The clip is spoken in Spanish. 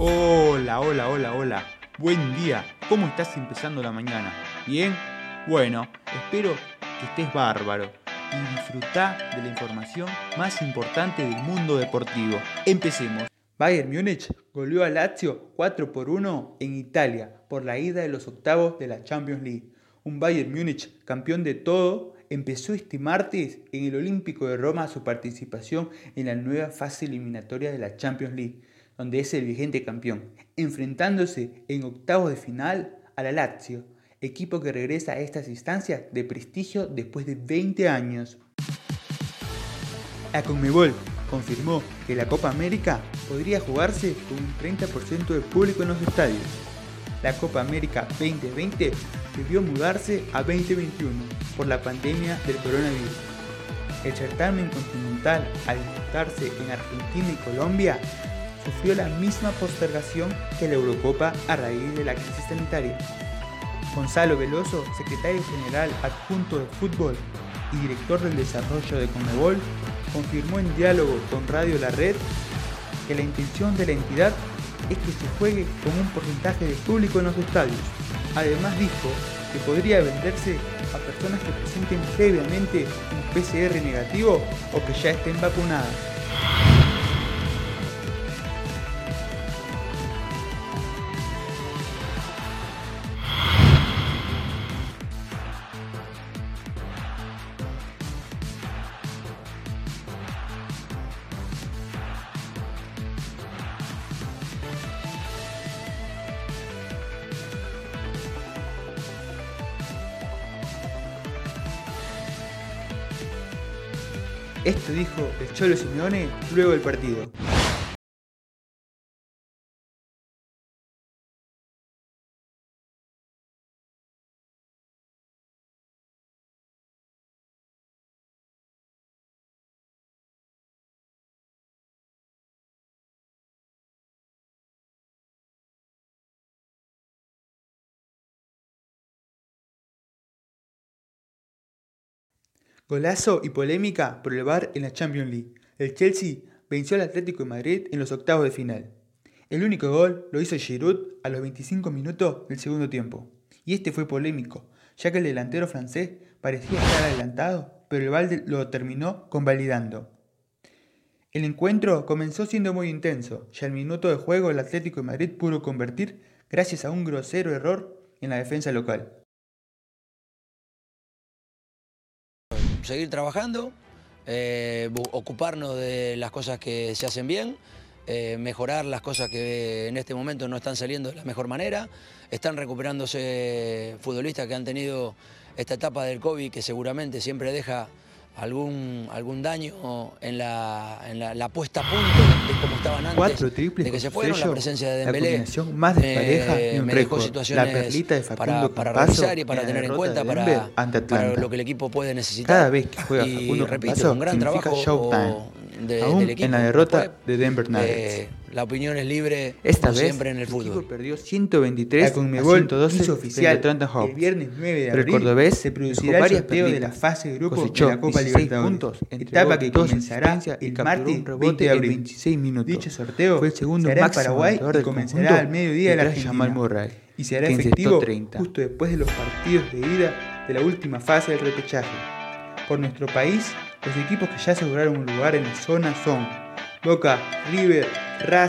Hola, hola, hola, hola. Buen día. ¿Cómo estás empezando la mañana? ¿Bien? Bueno, espero que estés bárbaro y disfruta de la información más importante del mundo deportivo. Empecemos. Bayern Múnich goleó a Lazio 4 por 1 en Italia por la ida de los octavos de la Champions League. Un Bayern Múnich campeón de todo empezó este martes en el Olímpico de Roma su participación en la nueva fase eliminatoria de la Champions League donde es el vigente campeón, enfrentándose en octavos de final a la Lazio, equipo que regresa a estas instancias de prestigio después de 20 años. La Conmebol confirmó que la Copa América podría jugarse con un 30% de público en los estadios. La Copa América 2020 debió mudarse a 2021 por la pandemia del coronavirus. El certamen continental, al disputarse en Argentina y Colombia, sufrió la misma postergación que la Eurocopa a raíz de la crisis sanitaria. Gonzalo Veloso, secretario general adjunto de fútbol y director del desarrollo de Conmebol, confirmó en diálogo con Radio La Red que la intención de la entidad es que se juegue con un porcentaje de público en los estadios. Además dijo que podría venderse a personas que presenten previamente un PCR negativo o que ya estén vacunadas. Esto dijo el Cholo Simeone luego del partido. Golazo y polémica por el VAR en la Champions League. El Chelsea venció al Atlético de Madrid en los octavos de final. El único gol lo hizo Giroud a los 25 minutos del segundo tiempo. Y este fue polémico, ya que el delantero francés parecía estar adelantado, pero el VAR lo terminó convalidando. El encuentro comenzó siendo muy intenso, ya al minuto de juego el Atlético de Madrid pudo convertir gracias a un grosero error en la defensa local. Seguir trabajando, eh, ocuparnos de las cosas que se hacen bien, eh, mejorar las cosas que en este momento no están saliendo de la mejor manera. Están recuperándose futbolistas que han tenido esta etapa del COVID que seguramente siempre deja algún, algún daño en la, en la, puesta a punto de cómo estaban antes Cuatro triples de que se fueron, la presencia de Dembélé la más despareja eh, me dejó situaciones la de para, para revisar y para tener en cuenta para, para, lo que el equipo puede necesitar. Cada vez que juega y, Facundo repito, un gran trabajo de, Aún del equipo. en la derrota de Denver Nuggets. Eh, la opinión es libre Esta vez, siempre en el fútbol. El equipo perdió 123 con a 112 hizo oficial el viernes 9 de abril. el cordobés se producirá el sorteo de la fase de grupos de la Copa Libertadores. Puntos, etapa que comenzará el martes 20 de abril. 26 minutos. Dicho sorteo fue el segundo será en Paraguay y comenzará al mediodía de la Argentina. Y se hará efectivo justo después de los partidos de ida de la última fase del repechaje. Por nuestro país, los equipos que ya aseguraron un lugar en la zona son Boca, River, Racing,